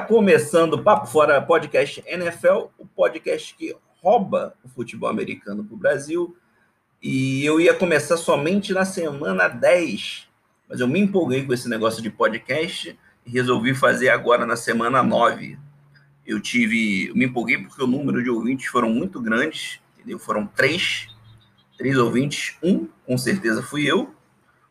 Começando o Papo Fora Podcast NFL, o podcast que rouba o futebol americano para o Brasil. E eu ia começar somente na semana 10, mas eu me empolguei com esse negócio de podcast e resolvi fazer agora na semana 9. Eu tive. Eu me empolguei porque o número de ouvintes foram muito grandes, entendeu? Foram três, três ouvintes. Um, com certeza, fui eu.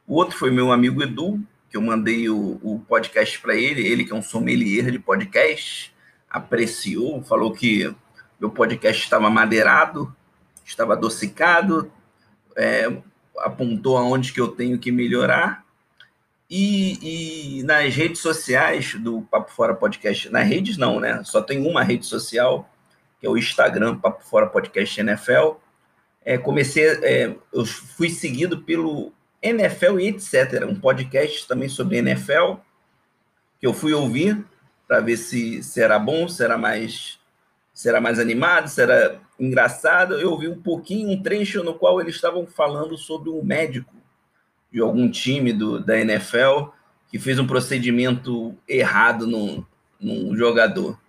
O outro foi meu amigo Edu, que eu mandei o, o podcast para ele, ele que é um sommelier de podcast, apreciou, falou que meu podcast estava madeirado, estava adocicado, é, apontou aonde que eu tenho que melhorar. E, e, nas redes sociais do Papo Fora Podcast, nas redes não, né? Só tem uma rede social, que é o Instagram Papo Fora Podcast NFL. É, comecei, é, eu fui seguido pelo NFL e etc. Um podcast também sobre NFL que eu fui ouvir para ver se será bom, será mais será mais animado, será engraçado. Eu ouvi um pouquinho, um trecho no qual eles estavam falando sobre um médico de algum time do, da NFL que fez um procedimento errado num, num jogador.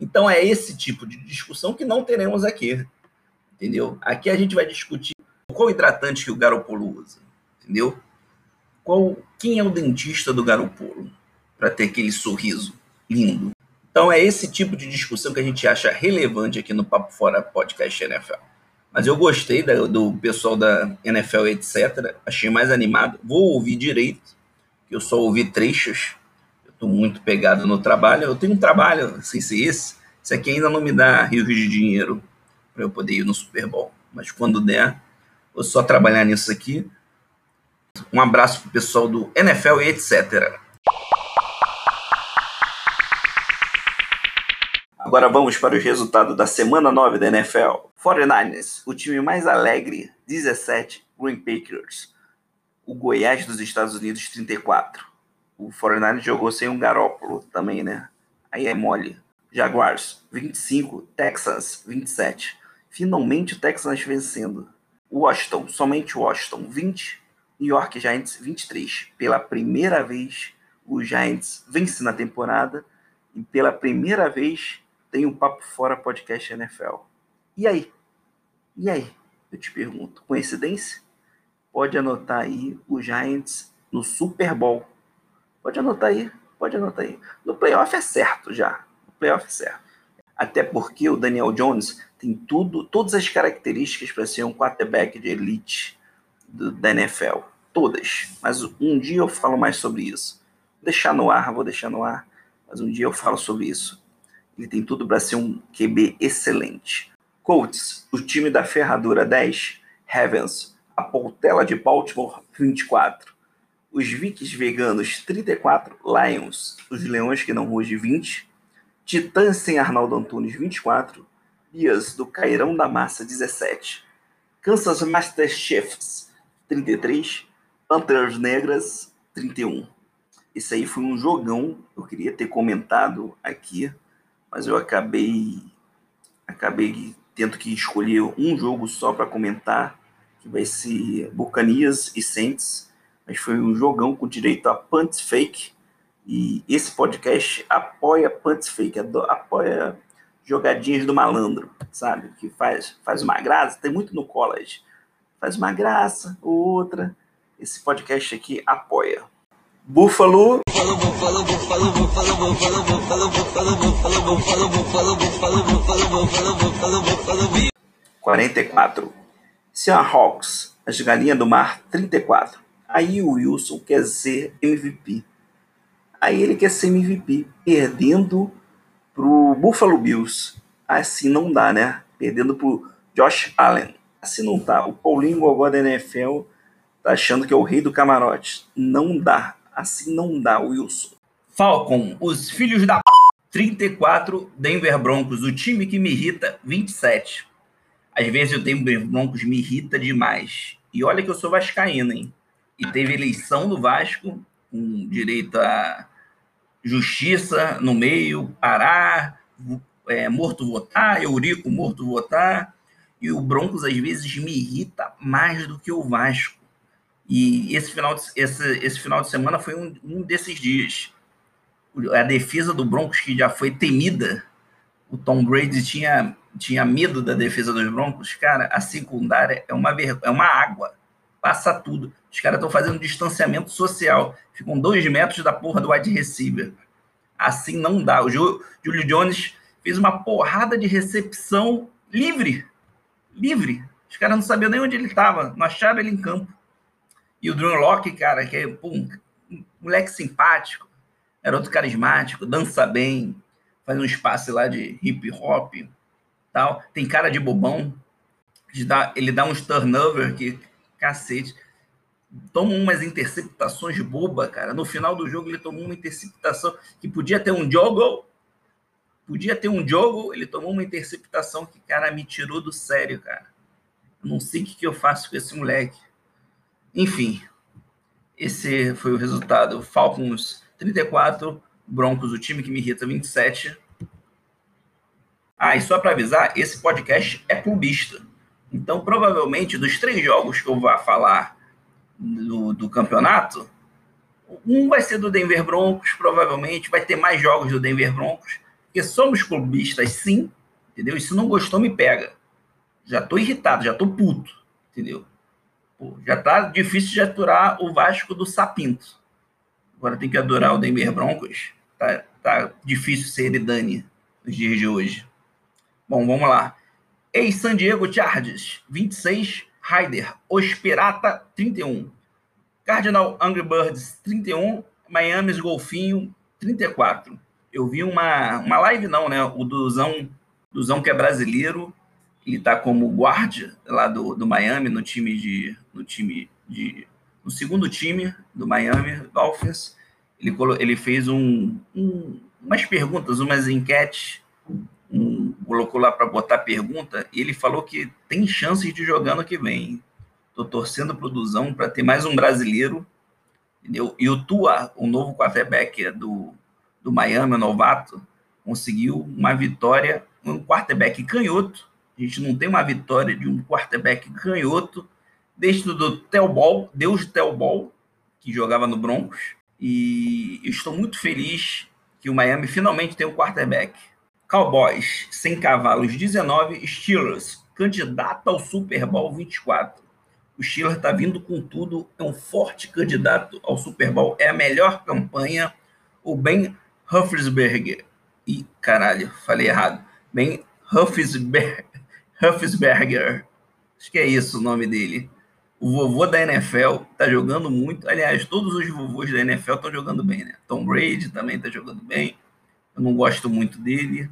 Então é esse tipo de discussão que não teremos aqui, entendeu? Aqui a gente vai discutir qual hidratante que o Garoppolo usa entendeu? Qual, quem é o dentista do Garopolo para ter aquele sorriso lindo? Então é esse tipo de discussão que a gente acha relevante aqui no Papo Fora Podcast NFL. Mas eu gostei da, do pessoal da NFL, etc. Achei mais animado. Vou ouvir direito, que eu só ouvi trechos. Eu estou muito pegado no trabalho. Eu tenho um trabalho, sem ser esse. Isso aqui ainda não me dá rios de dinheiro para eu poder ir no Super Bowl. Mas quando der, vou só trabalhar nisso aqui. Um abraço pro pessoal do NFL e etc. Agora vamos para os resultados da semana 9 da NFL. 49ers, o time mais alegre, 17, Green Packers. O Goiás dos Estados Unidos, 34. O 49ers jogou sem um Garópolo também, né? Aí é mole. Jaguars, 25. Texans, 27. Finalmente o Texans vencendo. Washington, somente Washington, 20. New York Giants 23. Pela primeira vez, o Giants vence na temporada e pela primeira vez tem um Papo Fora Podcast NFL. E aí? E aí? Eu te pergunto, coincidência? Pode anotar aí o Giants no Super Bowl. Pode anotar aí, pode anotar aí. No playoff é certo já. No playoff é certo. Até porque o Daniel Jones tem tudo, todas as características para ser um quarterback de elite do, da NFL todas, mas um dia eu falo mais sobre isso. Vou deixar no ar, vou deixar no ar, mas um dia eu falo sobre isso. Ele tem tudo para ser um QB excelente. Colts, o time da ferradura 10, Ravens, a Portela de Baltimore 24, os Vikings veganos 34, Lions, os Leões que não rugem 20, Titãs sem Arnaldo Antunes 24, Bias do Cairão da Massa 17, Kansas Master Chiefs 33, Panteras Negras 31. Esse aí foi um jogão, eu queria ter comentado aqui, mas eu acabei acabei tendo que escolher um jogo só para comentar, que vai ser Bucanias e Saints, mas foi um jogão com direito a punts fake, e esse podcast apoia punts fake, apoia jogadinhas do malandro, sabe? Que faz, faz uma graça, tem muito no college. Faz uma graça, outra, esse podcast aqui apoia. Búfalo. 44. Seahawks, as galinhas do mar, 34. Aí o Wilson quer ser MVP. Aí ele quer ser MVP, perdendo pro Buffalo Bills. Assim não dá, né? Perdendo pro Josh Allen. Assim não tá. O Paulinho Gogó da NFL Tá achando que é o rei do camarote. Não dá. Assim não dá, Wilson. Falcon, os filhos da 34, Denver Broncos, o time que me irrita, 27. Às vezes o Denver Broncos me irrita demais. E olha que eu sou vascaíno, hein? E teve eleição do Vasco, com direito a justiça no meio, parar, é, morto votar, Eurico morto votar. E o Broncos às vezes me irrita mais do que o Vasco. E esse final de, esse, esse final de semana foi um, um desses dias. a defesa do Broncos, que já foi temida, o Tom Brady tinha, tinha medo da defesa dos Broncos, cara, a secundária é uma, é uma água, passa tudo. Os caras estão fazendo distanciamento social, ficam dois metros da porra do wide receiver. Assim não dá. O Julio Jones fez uma porrada de recepção livre, livre. Os caras não sabiam nem onde ele estava, não acharam ele em campo. E o Drew Locke, cara, que é pum, um moleque simpático, garoto carismático, dança bem, faz um espaço lá de hip hop, tal. Tem cara de bobão, de dar, ele dá uns turnover que cacete. Toma umas interceptações boba, cara. No final do jogo ele tomou uma interceptação que podia ter um jogo, podia ter um jogo, ele tomou uma interceptação que cara me tirou do sério, cara. não sei o que eu faço com esse moleque. Enfim, esse foi o resultado. Falcons 34, Broncos, o time que me irrita, 27. Ah, e só para avisar, esse podcast é clubista. Então, provavelmente, dos três jogos que eu vou falar do, do campeonato, um vai ser do Denver Broncos, provavelmente, vai ter mais jogos do Denver Broncos, porque somos clubistas, sim, entendeu? E se não gostou, me pega. Já tô irritado, já tô puto, entendeu? Já tá difícil de aturar o Vasco do Sapinto. Agora tem que adorar o Denver Broncos. Tá, tá difícil ser Dani nos dias de hoje. Bom, vamos lá. Ex San Diego Chargers, 26. Ryder, Os Pirata, 31. Cardinal Angry Birds, 31. Miami's Golfinho, 34. Eu vi uma, uma live, não, né? O Duzão, Duzão que é brasileiro, ele tá como guarda lá do, do Miami, no time de. No time de no segundo time do Miami Dolphins, ele, ele fez um, um, umas perguntas, umas enquetes, um, colocou lá para botar pergunta, e ele falou que tem chances de jogar no que vem. Estou torcendo para o Duzão para ter mais um brasileiro. Entendeu? E o Tua, o novo quarterback do, do Miami, o novato, conseguiu uma vitória, um quarterback canhoto. A gente não tem uma vitória de um quarterback canhoto desde do Telbol, Deus Telbol, que jogava no Broncos. E eu estou muito feliz que o Miami finalmente tem um quarterback. Cowboys, sem cavalos, 19. Steelers, candidato ao Super Bowl 24. O Steelers está vindo com tudo, é um forte candidato ao Super Bowl. É a melhor campanha. O Ben Hufflesberger. E caralho, falei errado. Ben Hufflesberger. Hufflesberger. Acho que é isso o nome dele. O vovô da NFL tá jogando muito. Aliás, todos os vovôs da NFL estão jogando bem, né? Tom Brady também tá jogando bem. Eu não gosto muito dele.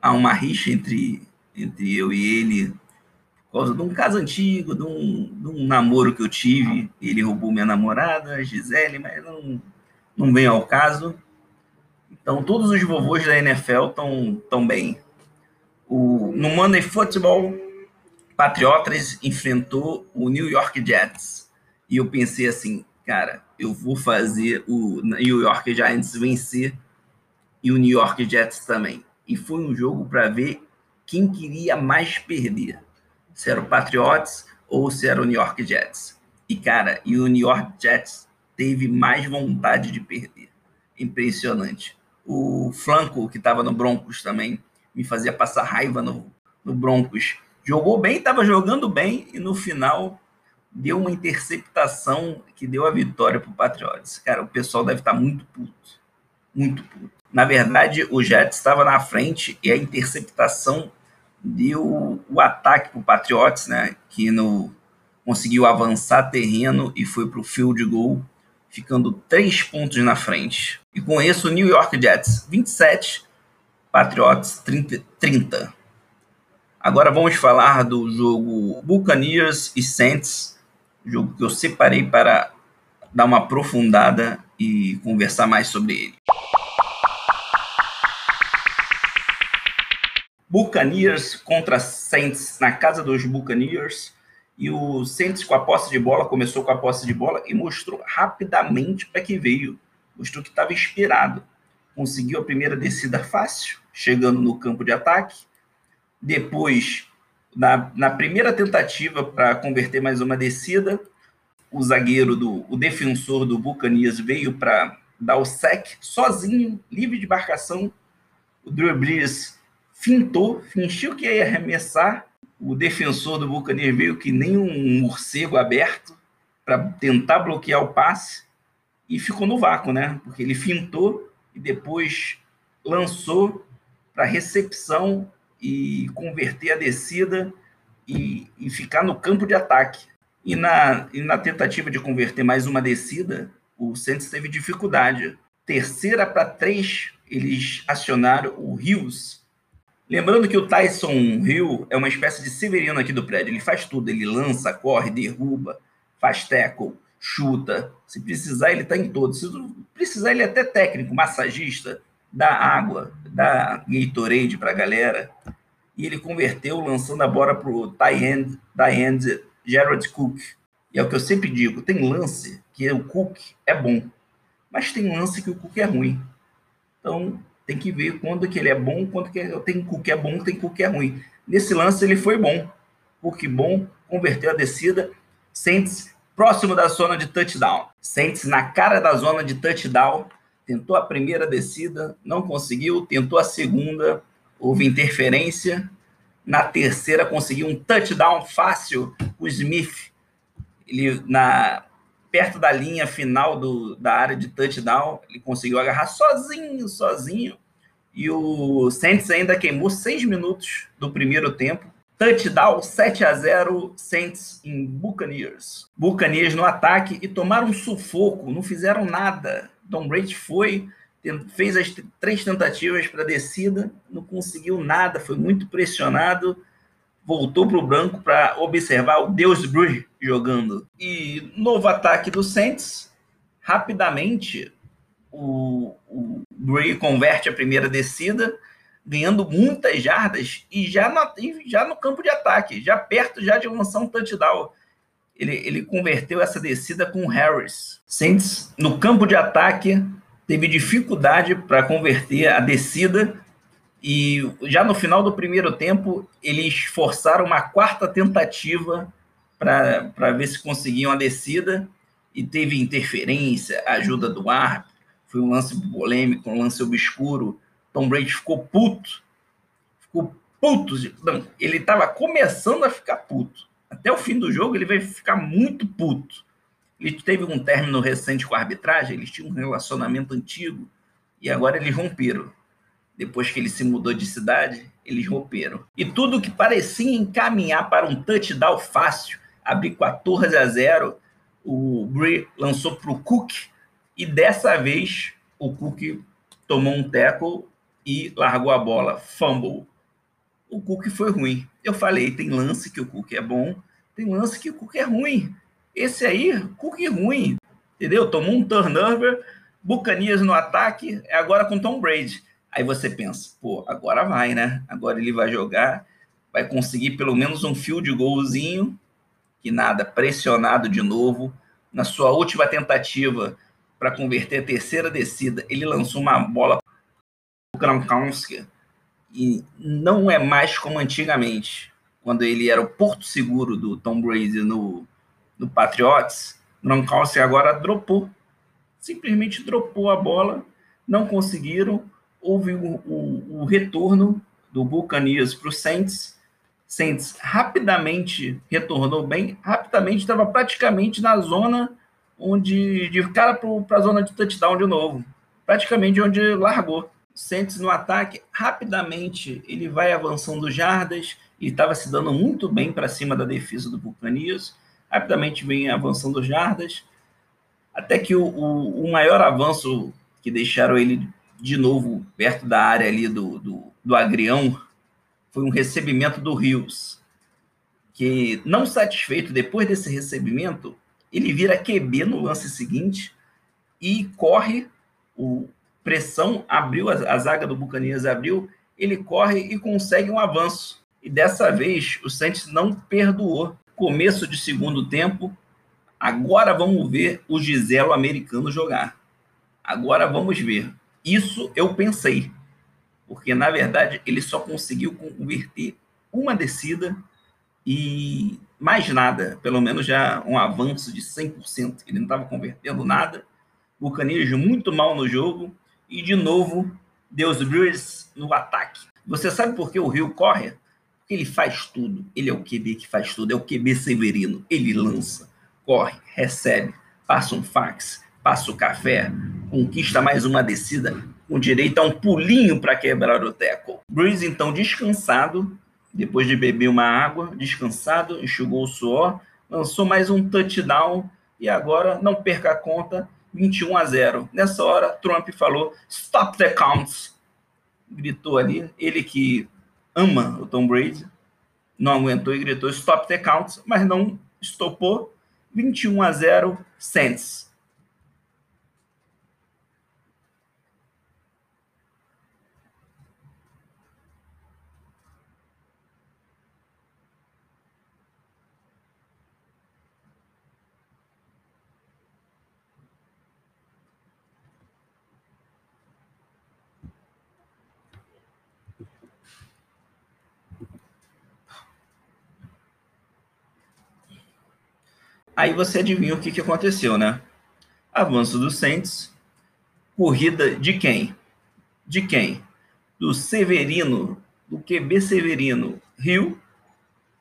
Há uma rixa entre, entre eu e ele por causa de um caso antigo, de um, de um namoro que eu tive. Ele roubou minha namorada, Gisele, mas não, não vem ao caso. Então, todos os vovôs da NFL estão tão bem. O, no Monday Football, Patriotas enfrentou o New York Jets. E eu pensei assim, cara, eu vou fazer o New York Giants vencer e o New York Jets também. E foi um jogo para ver quem queria mais perder. Se era o Patriots ou se era o New York Jets. E, cara, e o New York Jets teve mais vontade de perder. Impressionante. O Flanco, que estava no Broncos também, me fazia passar raiva no, no Broncos jogou bem, estava jogando bem e no final deu uma interceptação que deu a vitória para o Patriots. Cara, o pessoal deve estar tá muito puto, muito puto. Na verdade, o Jets estava na frente e a interceptação deu o ataque para o Patriots, né? Que no, conseguiu avançar terreno e foi para o field goal, ficando três pontos na frente. E com isso, o New York Jets 27, Patriots 30. 30. Agora vamos falar do jogo Buccaneers e Saints, jogo que eu separei para dar uma aprofundada e conversar mais sobre ele. Buccaneers contra Saints na casa dos Buccaneers. E o Saints com a posse de bola, começou com a posse de bola e mostrou rapidamente para que veio. Mostrou que estava inspirado. Conseguiu a primeira descida fácil, chegando no campo de ataque. Depois, na, na primeira tentativa para converter mais uma descida, o zagueiro, do, o defensor do Bucanias veio para dar o sec sozinho, livre de marcação. O Drew Brees fintou, fingiu que ia arremessar. O defensor do Buccaneers veio que nem um morcego aberto para tentar bloquear o passe e ficou no vácuo, né? Porque ele fintou e depois lançou para recepção e converter a descida e, e, ficar no campo de ataque. E na, e na tentativa de converter mais uma descida, o Santos teve dificuldade. Terceira para três, eles acionaram o Rios. Lembrando que o Tyson Hill é uma espécie de Severino aqui do prédio. Ele faz tudo. Ele lança, corre, derruba, faz tackle, chuta. Se precisar, ele está em todos. Se precisar, ele é até técnico, massagista, dá água, dá Gatorade para a galera. E ele converteu lançando a bola para o tie-end, tie Gerald Cook. E é o que eu sempre digo, tem lance que o Cook é bom, mas tem lance que o Cook é ruim. Então, tem que ver quando que ele é bom, quando que tem Cook é bom, tem Cook é ruim. Nesse lance ele foi bom. Cook bom, converteu a descida, Saints próximo da zona de touchdown. Saints na cara da zona de touchdown, tentou a primeira descida, não conseguiu, tentou a segunda, houve interferência. Na terceira conseguiu um touchdown fácil, o Smith ele na perto da linha final do, da área de touchdown, ele conseguiu agarrar sozinho, sozinho. E o Saints ainda queimou seis minutos do primeiro tempo. Touchdown 7 a 0 Saints em Buccaneers. Buccaneers no ataque e tomaram um sufoco, não fizeram nada. Tom Brady foi, fez as três tentativas para descida, não conseguiu nada, foi muito pressionado voltou para o branco para observar o Deus Bruce jogando. E novo ataque do Saints, rapidamente o, o converte a primeira descida, ganhando muitas jardas e já, na, já no campo de ataque, já perto já de lançar um touchdown. Ele, ele converteu essa descida com o Harris. Saints, no campo de ataque, teve dificuldade para converter a descida e já no final do primeiro tempo, eles forçaram uma quarta tentativa para ver se conseguiam a descida e teve interferência, ajuda do árbitro. Foi um lance polêmico, um lance obscuro. Tom Brady ficou puto. Ficou puto. Não, ele estava começando a ficar puto. Até o fim do jogo, ele vai ficar muito puto. Ele teve um término recente com a arbitragem, eles tinham um relacionamento antigo e agora eles romperam depois que ele se mudou de cidade, eles romperam. E tudo que parecia encaminhar para um touchdown fácil, abrir 14 a 0, o Brie lançou para o Cook e dessa vez o Cook tomou um tackle e largou a bola, fumble. O Cook foi ruim. Eu falei, tem lance que o Cook é bom, tem lance que o Cook é ruim. Esse aí, Cook ruim, entendeu? Tomou um turnover, Bucanias no ataque, é agora com Tom Brady. Aí você pensa, pô, agora vai, né? Agora ele vai jogar, vai conseguir pelo menos um fio de golzinho, que nada, pressionado de novo. Na sua última tentativa para converter a terceira descida, ele lançou uma bola para Gronkowski e não é mais como antigamente, quando ele era o porto seguro do Tom Brady no, no Patriots. Gronkowski agora dropou, simplesmente dropou a bola, não conseguiram houve o, o, o retorno do Buccaneers para o Saints. Saints rapidamente retornou bem, rapidamente estava praticamente na zona onde de cara para a zona de touchdown de novo, praticamente onde largou. Saints no ataque, rapidamente ele vai avançando jardas e estava se dando muito bem para cima da defesa do Buccaneers. Rapidamente vem avançando jardas, até que o, o, o maior avanço que deixaram ele de novo, perto da área ali do, do, do Agrião, foi um recebimento do Rios, que, não satisfeito depois desse recebimento, ele vira QB no lance seguinte e corre, o pressão abriu, a, a zaga do Bucanias abriu, ele corre e consegue um avanço. E dessa vez o Santos não perdoou. Começo de segundo tempo, agora vamos ver o Giselo americano jogar. Agora vamos ver. Isso eu pensei, porque na verdade ele só conseguiu converter uma descida e mais nada, pelo menos já um avanço de 100%. Ele não estava convertendo nada, Buccaneers muito mal no jogo e de novo Deus Brewers no ataque. Você sabe por que o Rio corre? Ele faz tudo. Ele é o QB que faz tudo. É o QB Severino. Ele lança, corre, recebe, passa um fax, passa o café, conquista mais uma descida, com direito a um pulinho para quebrar o teco. Breeze, então, descansado, depois de beber uma água, descansado, enxugou o suor, lançou mais um touchdown e agora, não perca a conta, 21 a 0. Nessa hora, Trump falou: Stop the counts. Gritou ali, ele que ama o Tom Brady, não aguentou e gritou: Stop the counts, mas não estopou. 21 a 0, Saints. Aí você adivinha o que, que aconteceu, né? Avanço do Saints, corrida de quem? De quem? Do Severino, do QB Severino, Rio.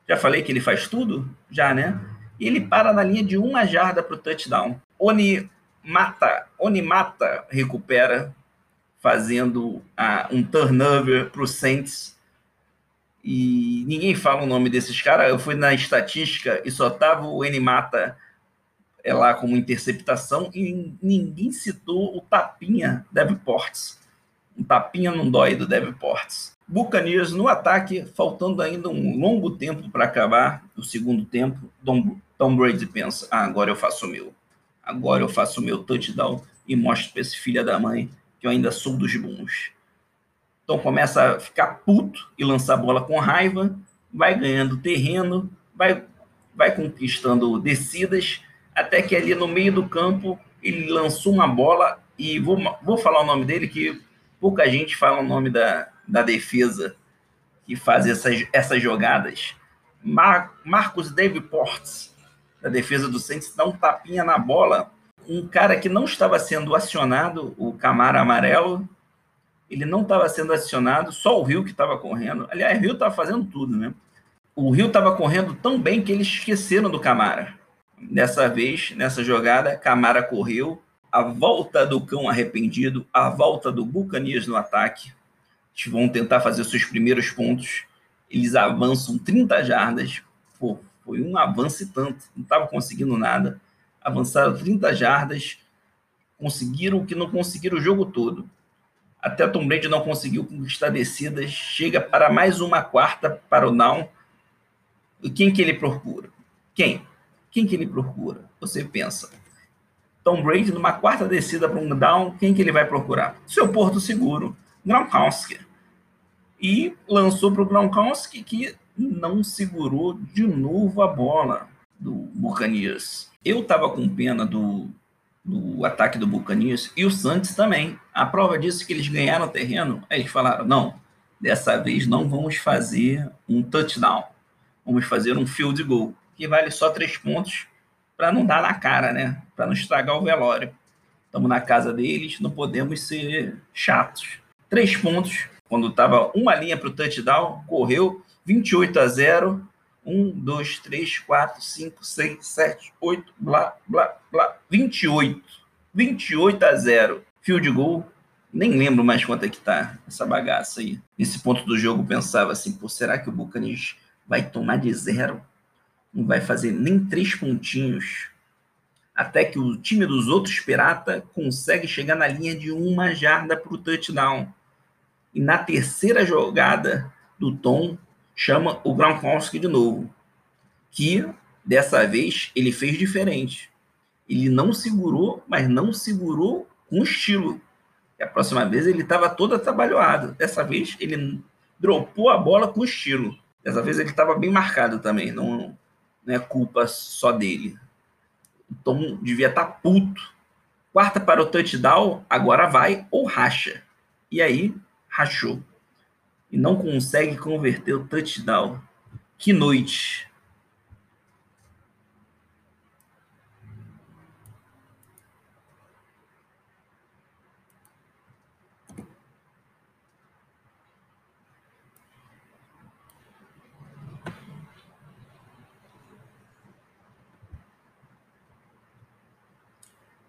Já falei que ele faz tudo? Já, né? E ele para na linha de uma jarda para o touchdown. Oni mata, Oni mata recupera, fazendo uh, um turnover para o Saints e ninguém fala o nome desses caras. Eu fui na estatística e só tava o N-Mata é lá como interceptação e ninguém citou o tapinha Ports. Um tapinha não dói do Ports. Buccaneers no ataque, faltando ainda um longo tempo para acabar o segundo tempo. Tom, Tom Brady pensa: ah, agora eu faço o meu. Agora eu faço o meu touchdown e mostro para esse filho da mãe que eu ainda sou dos bons. Então começa a ficar puto e lançar a bola com raiva, vai ganhando terreno, vai, vai conquistando descidas, até que ali no meio do campo ele lançou uma bola e vou, vou falar o nome dele que pouca gente fala o nome da, da defesa que faz essas, essas jogadas. Mar, Marcos Davenport, da defesa do Saints, dá um tapinha na bola. Um cara que não estava sendo acionado, o Camara Amarelo, ele não estava sendo acionado, só o Rio que estava correndo. Aliás, o Rio estava fazendo tudo, né? O Rio estava correndo tão bem que eles esqueceram do Camara. Dessa vez, nessa jogada, Camara correu. A volta do cão arrependido, a volta do Bucanias no ataque. Eles vão tentar fazer seus primeiros pontos. Eles avançam 30 jardas. Pô, foi um avanço tanto. Não estava conseguindo nada. Avançaram 30 jardas. Conseguiram o que não conseguiram o jogo todo até Tom Brady não conseguiu conquistar descidas, chega para mais uma quarta para o down. E quem que ele procura? Quem? Quem que ele procura? Você pensa. Tom Brady numa quarta descida para um down, quem que ele vai procurar? Seu porto seguro, Gronkowski. E lançou para o Gronkowski que não segurou de novo a bola do Buccaneers. Eu estava com pena do do ataque do Buccaneers e o Santos também. A prova disso é que eles ganharam terreno, aí eles falaram: não, dessa vez não vamos fazer um touchdown, vamos fazer um field goal, que vale só três pontos para não dar na cara, né? Para não estragar o velório. Estamos na casa deles, não podemos ser chatos. Três pontos, quando estava uma linha para o touchdown, correu 28 a 0 1, 2, 3, 4, 5, 6, 7, 8, blá, blá, blá, 28. 28 a 0. Field goal, nem lembro mais quanto é que tá essa bagaça aí. Nesse ponto do jogo, pensava assim, pô, será que o Buccaneers vai tomar de zero? Não vai fazer nem três pontinhos. Até que o time dos outros pirata consegue chegar na linha de uma jarda para o touchdown. E na terceira jogada do Tom, chama o Gronkowski de novo, que dessa vez ele fez diferente. Ele não segurou, mas não segurou com estilo. E a próxima vez ele estava todo atabalhoado. Dessa vez ele dropou a bola com estilo. Dessa vez ele estava bem marcado também. Não, não é culpa só dele. O Tom devia estar tá puto. Quarta para o touchdown, agora vai ou racha. E aí, rachou e não consegue converter o touchdown. Que noite!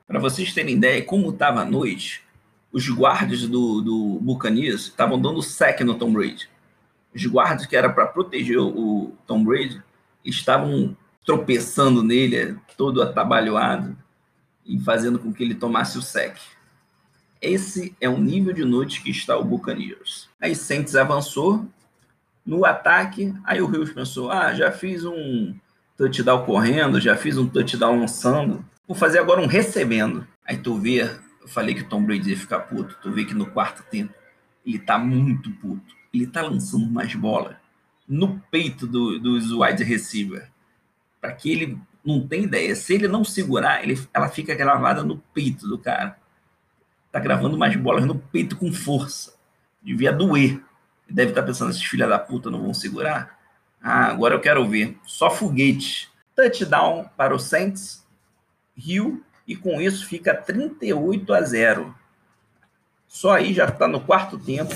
Para vocês terem ideia como estava a noite, os guardas do, do Buccaneers estavam dando sec no Tom Brady. Os guardas que era para proteger o Tom Brady estavam tropeçando nele, todo atabalhoado, e fazendo com que ele tomasse o sec. Esse é o nível de noite que está o Buccaneers. Aí Saints avançou no ataque, aí o Rios pensou, ah, já fiz um touchdown correndo, já fiz um touchdown lançando, vou fazer agora um recebendo. Aí tu vê, eu falei que o Tom Brady ia ficar puto, tu vê que no quarto tempo ele tá muito puto. Ele tá lançando mais bola no peito do, dos wide receiver. Para que ele não tenha ideia. Se ele não segurar, ele, ela fica gravada no peito do cara. Tá gravando mais bolas no peito com força. Devia doer. Deve estar tá pensando, esses filha da puta não vão segurar. Ah, agora eu quero ver. Só foguete. Touchdown para o Saints. Rio. E com isso fica 38 a 0. Só aí já está no quarto tempo.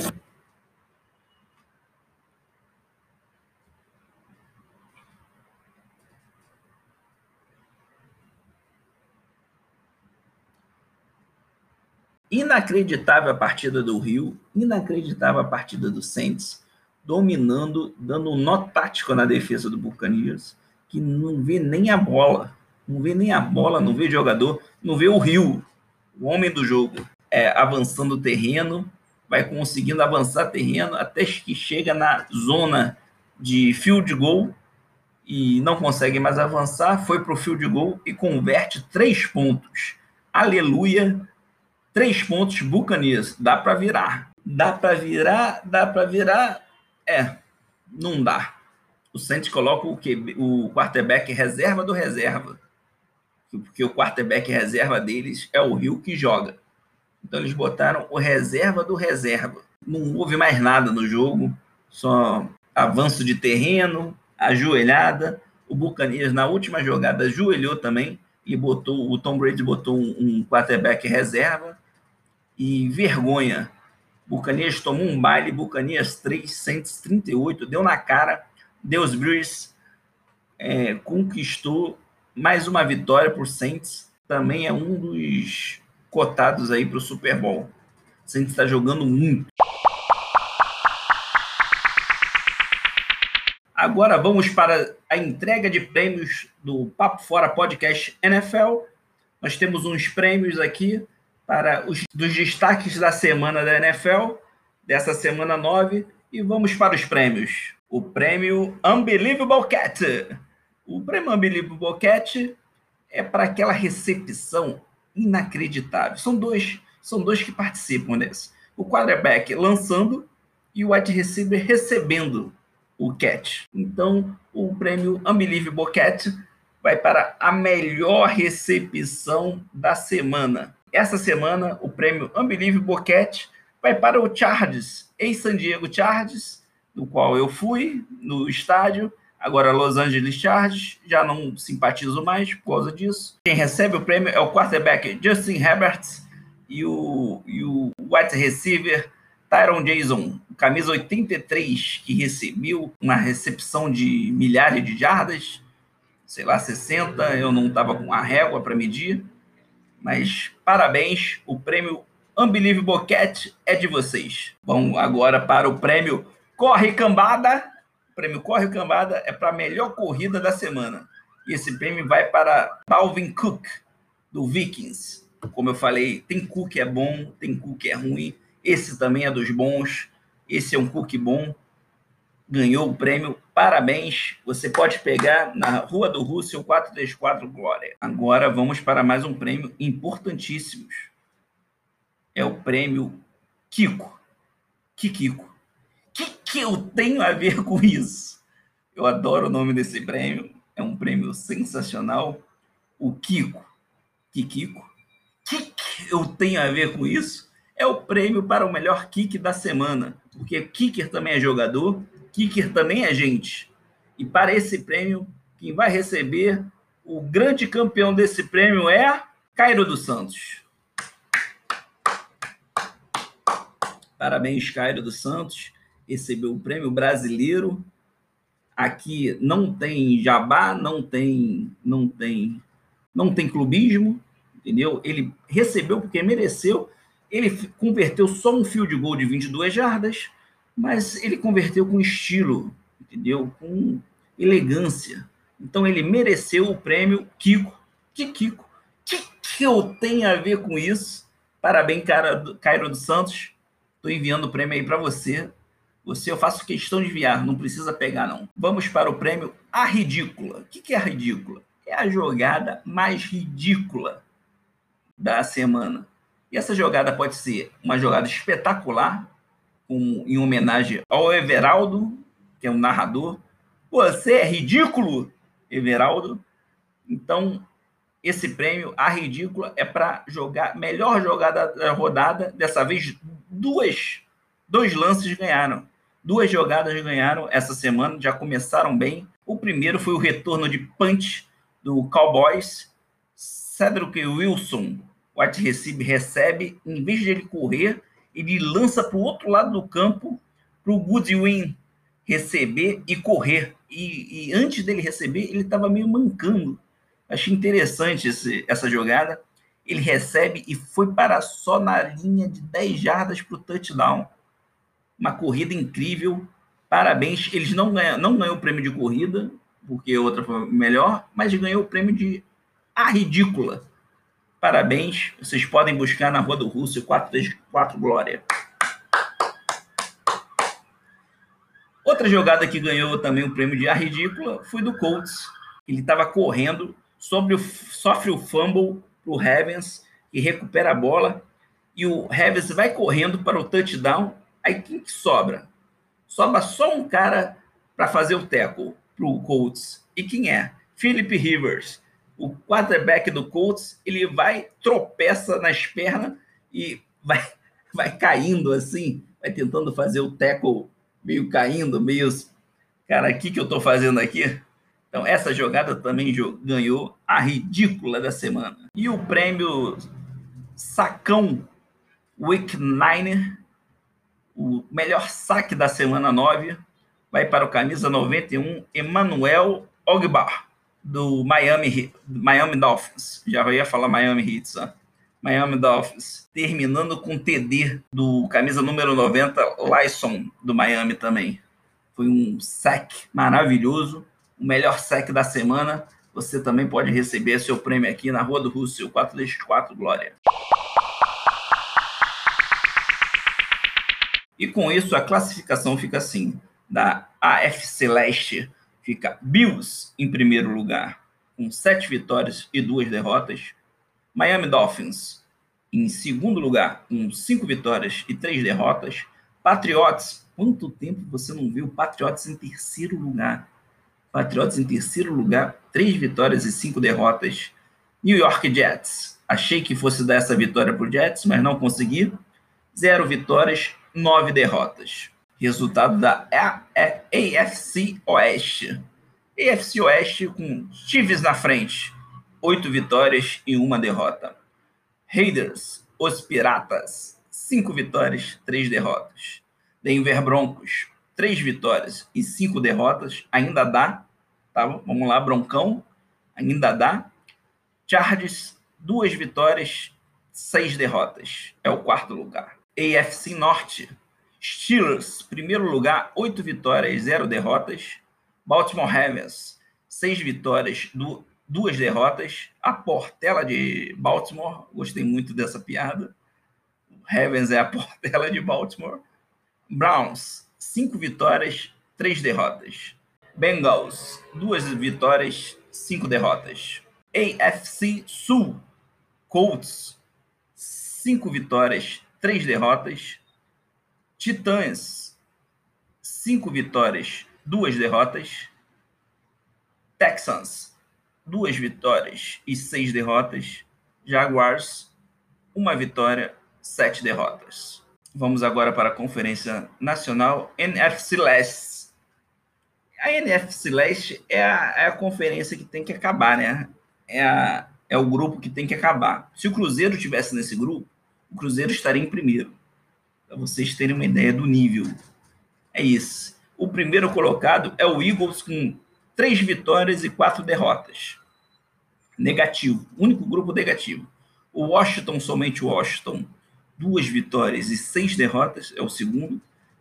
Inacreditável a partida do Rio, inacreditável a partida do Saints, dominando, dando um nó tático na defesa do Buccaneers, que não vê nem a bola, não vê nem a bola, não vê jogador, não vê o Rio, o homem do jogo, é, avançando o terreno, vai conseguindo avançar terreno até que chega na zona de field goal e não consegue mais avançar, foi para o field goal e converte três pontos. Aleluia! Três pontos Buccaneers. Dá para virar. Dá para virar, dá para virar. É, não dá. O Saints coloca o, que, o quarterback reserva do reserva. Porque o quarterback reserva deles é o Rio que joga. Então eles botaram o reserva do reserva. Não houve mais nada no jogo, só avanço de terreno, ajoelhada. O Buccaneers na última jogada ajoelhou também e botou o Tom Brady botou um, quarterback reserva e vergonha. Bucanias tomou um baile, Bucanias 338, deu na cara. Deus Brees é, conquistou mais uma vitória por Saints. Também é um dos cotados aí para o Super Bowl. Saints está jogando muito. Agora vamos para a entrega de prêmios do Papo Fora Podcast NFL. Nós temos uns prêmios aqui para os dos destaques da semana da NFL, dessa semana 9, e vamos para os prêmios. O prêmio Unbelievable Cat. O prêmio Unbelievable Cat é para aquela recepção inacreditável. São dois, são dois que participam dessa. O quarterback lançando e o wide receiver recebendo o catch. Então, o prêmio Unbelievable Cat vai para a melhor recepção da semana. Essa semana, o prêmio Unbelievable Cat vai para o Chargers, ex-San Diego Chargers, no qual eu fui no estádio, agora Los Angeles Chargers, já não simpatizo mais por causa disso. Quem recebe o prêmio é o quarterback Justin Herbert e o, e o wide receiver Tyron Jason, camisa 83, que recebeu uma recepção de milhares de jardas, sei lá, 60, eu não estava com a régua para medir. Mas parabéns, o prêmio Unbelievable Cat é de vocês. Vamos agora para o prêmio Corre Cambada. O prêmio Corre Cambada é para a melhor corrida da semana. E esse prêmio vai para Alvin Cook, do Vikings. Como eu falei, tem Cook é bom, tem Cook é ruim. Esse também é dos bons. Esse é um Cook bom ganhou o prêmio. Parabéns! Você pode pegar na Rua do Russell 434 Glória. Agora vamos para mais um prêmio importantíssimo. É o prêmio Kiko. Kikiko. Que eu tenho a ver com isso? Eu adoro o nome desse prêmio. É um prêmio sensacional. O Kiko. Kikiko. O que, que eu tenho a ver com isso? É o prêmio para o melhor kick da semana. Porque kicker também é jogador Kicker também é gente. E para esse prêmio, quem vai receber o grande campeão desse prêmio é Cairo dos Santos. Parabéns, Cairo dos Santos. Recebeu o prêmio brasileiro. Aqui não tem jabá, não tem, não tem, não tem clubismo. entendeu? Ele recebeu porque mereceu. Ele converteu só um fio de gol de 22 jardas, mas ele converteu com estilo, entendeu? Com elegância. Então ele mereceu o prêmio Kiko. Que Kiko? Que que eu tenho a ver com isso? Parabéns, cara, Cairo dos Santos. Estou enviando o prêmio aí para você. Você eu faço questão de enviar, não precisa pegar não. Vamos para o prêmio A Ridícula. O que é a ridícula? É a jogada mais ridícula da semana. E essa jogada pode ser uma jogada espetacular, com, em homenagem ao Everaldo, que é um narrador. Você é ridículo, Everaldo. Então, esse prêmio, a ridícula, é para jogar melhor jogada da rodada. Dessa vez, duas, dois lances ganharam. Duas jogadas ganharam essa semana, já começaram bem. O primeiro foi o retorno de punch do Cowboys. Cedric Wilson, o receiver, recebe, em vez de ele correr, ele lança para o outro lado do campo para o Goodwin receber e correr. E, e antes dele receber, ele estava meio mancando Achei interessante esse, essa jogada. Ele recebe e foi para só na linha de 10 jardas para o touchdown. Uma corrida incrível. Parabéns. Eles não ganham, não ganhou o prêmio de corrida, porque outra foi melhor, mas ganhou o prêmio de a ridícula. Parabéns. Vocês podem buscar na Rua do Russo 434 Glória. Outra jogada que ganhou também o prêmio de a ridícula foi do Colts. Ele estava correndo sobre o, sofre o fumble para o Ravens, e recupera a bola, e o Ravens vai correndo para o touchdown. Aí quem que sobra? Sobra só um cara para fazer o tackle para o Colts. E quem é? Philip Rivers. O quarterback do Colts, ele vai, tropeça nas pernas e vai, vai caindo assim, vai tentando fazer o tackle meio caindo, meio. Cara, o que, que eu estou fazendo aqui? Então, essa jogada também ganhou a ridícula da semana. E o prêmio Sacão Week 9, o melhor saque da semana 9, vai para o camisa 91, Emmanuel Ogbar, do Miami, Miami Dolphins. Já ia falar Miami Heat, ó. Miami Dolphins. Terminando com TD do camisa número 90, Lyson, do Miami também. Foi um saque maravilhoso o melhor sec da semana, você também pode receber seu prêmio aqui na Rua do Russell, 424 Glória. E com isso a classificação fica assim: da AFC Leste fica Bills em primeiro lugar, com sete vitórias e duas derrotas. Miami Dolphins em segundo lugar, com cinco vitórias e três derrotas. Patriots, quanto tempo você não viu Patriots em terceiro lugar? Patriots em terceiro lugar, três vitórias e cinco derrotas. New York Jets. Achei que fosse dar essa vitória para o Jets, mas não consegui. Zero vitórias, nove derrotas. Resultado da AFC Oeste. AFC Oeste com Chiefs na frente. Oito vitórias e uma derrota. Raiders, os Piratas. Cinco vitórias, três derrotas. Denver Broncos, três vitórias e cinco derrotas, ainda dá. Tá? Vamos lá, Broncão, ainda dá. Chargers, duas vitórias, seis derrotas. É o quarto lugar. AFC Norte, Steelers, primeiro lugar, oito vitórias, zero derrotas. Baltimore Ravens, seis vitórias, duas derrotas. A Portela de Baltimore, gostei muito dessa piada. Ravens é a Portela de Baltimore. Browns, cinco vitórias, três derrotas. Bengals, duas vitórias, cinco derrotas. AFC Sul, Colts, cinco vitórias, três derrotas. Titãs, cinco vitórias, duas derrotas. Texans, duas vitórias e seis derrotas. Jaguars, uma vitória, sete derrotas. Vamos agora para a Conferência Nacional NFC Leste. A NFC Leste é a, é a conferência que tem que acabar, né? É, a, é o grupo que tem que acabar. Se o Cruzeiro estivesse nesse grupo, o Cruzeiro estaria em primeiro. Para vocês terem uma ideia do nível. É isso. O primeiro colocado é o Eagles com três vitórias e quatro derrotas. Negativo. Único grupo negativo. O Washington, somente o Washington, duas vitórias e seis derrotas, é o segundo.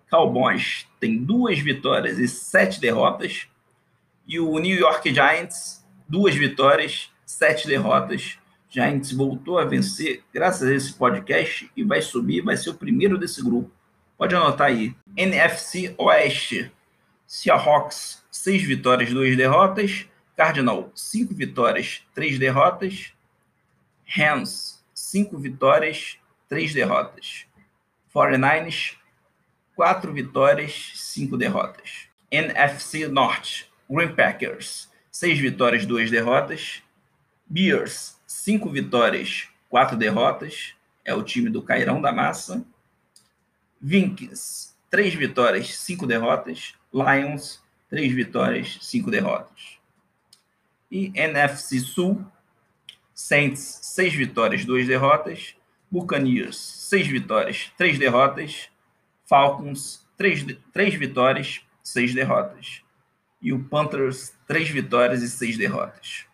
Cowboys tem duas vitórias e sete derrotas. E o New York Giants, duas vitórias, sete derrotas. Giants voltou a vencer graças a esse podcast e vai subir, vai ser o primeiro desse grupo. Pode anotar aí. NFC Oeste. Seahawks, seis vitórias, duas derrotas. Cardinal, cinco vitórias, três derrotas. Rams, cinco vitórias, três derrotas. 49ers, quatro vitórias, cinco derrotas. NFC Norte, Green Packers, seis vitórias, duas derrotas. Bears, cinco vitórias, quatro derrotas. É o time do Cairão da Massa. Vikings, três vitórias, cinco derrotas. Lions, três vitórias, cinco derrotas. E NFC Sul, Saints, seis vitórias, duas derrotas. Buccaneers, seis vitórias, três derrotas. Falcons, três, três vitórias, seis derrotas. E o Panthers, três vitórias e seis derrotas.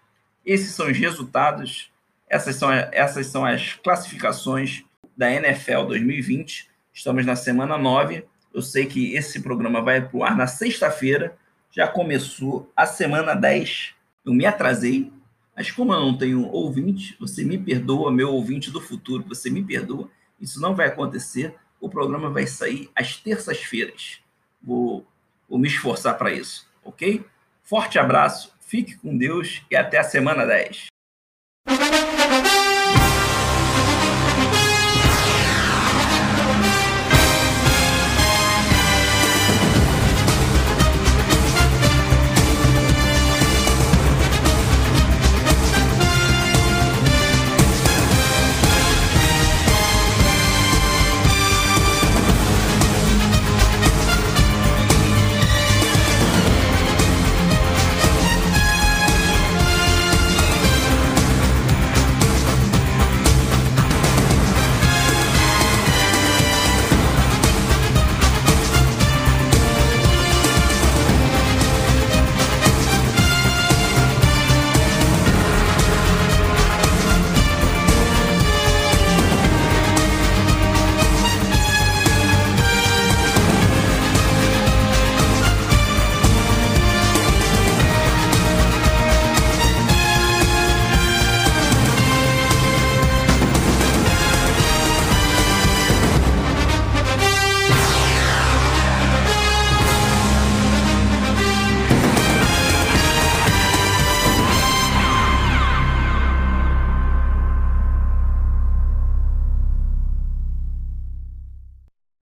Esses são os resultados, essas são, essas são as classificações da NFL 2020. Estamos na semana 9. Eu sei que esse programa vai para o ar na sexta-feira. Já começou a semana 10. Eu me atrasei, mas como eu não tenho ouvinte, você me perdoa, meu ouvinte do futuro, você me perdoa. Isso não vai acontecer. O programa vai sair às terças-feiras. Vou, vou me esforçar para isso, ok? Forte abraço Fique com Deus e até a semana 10.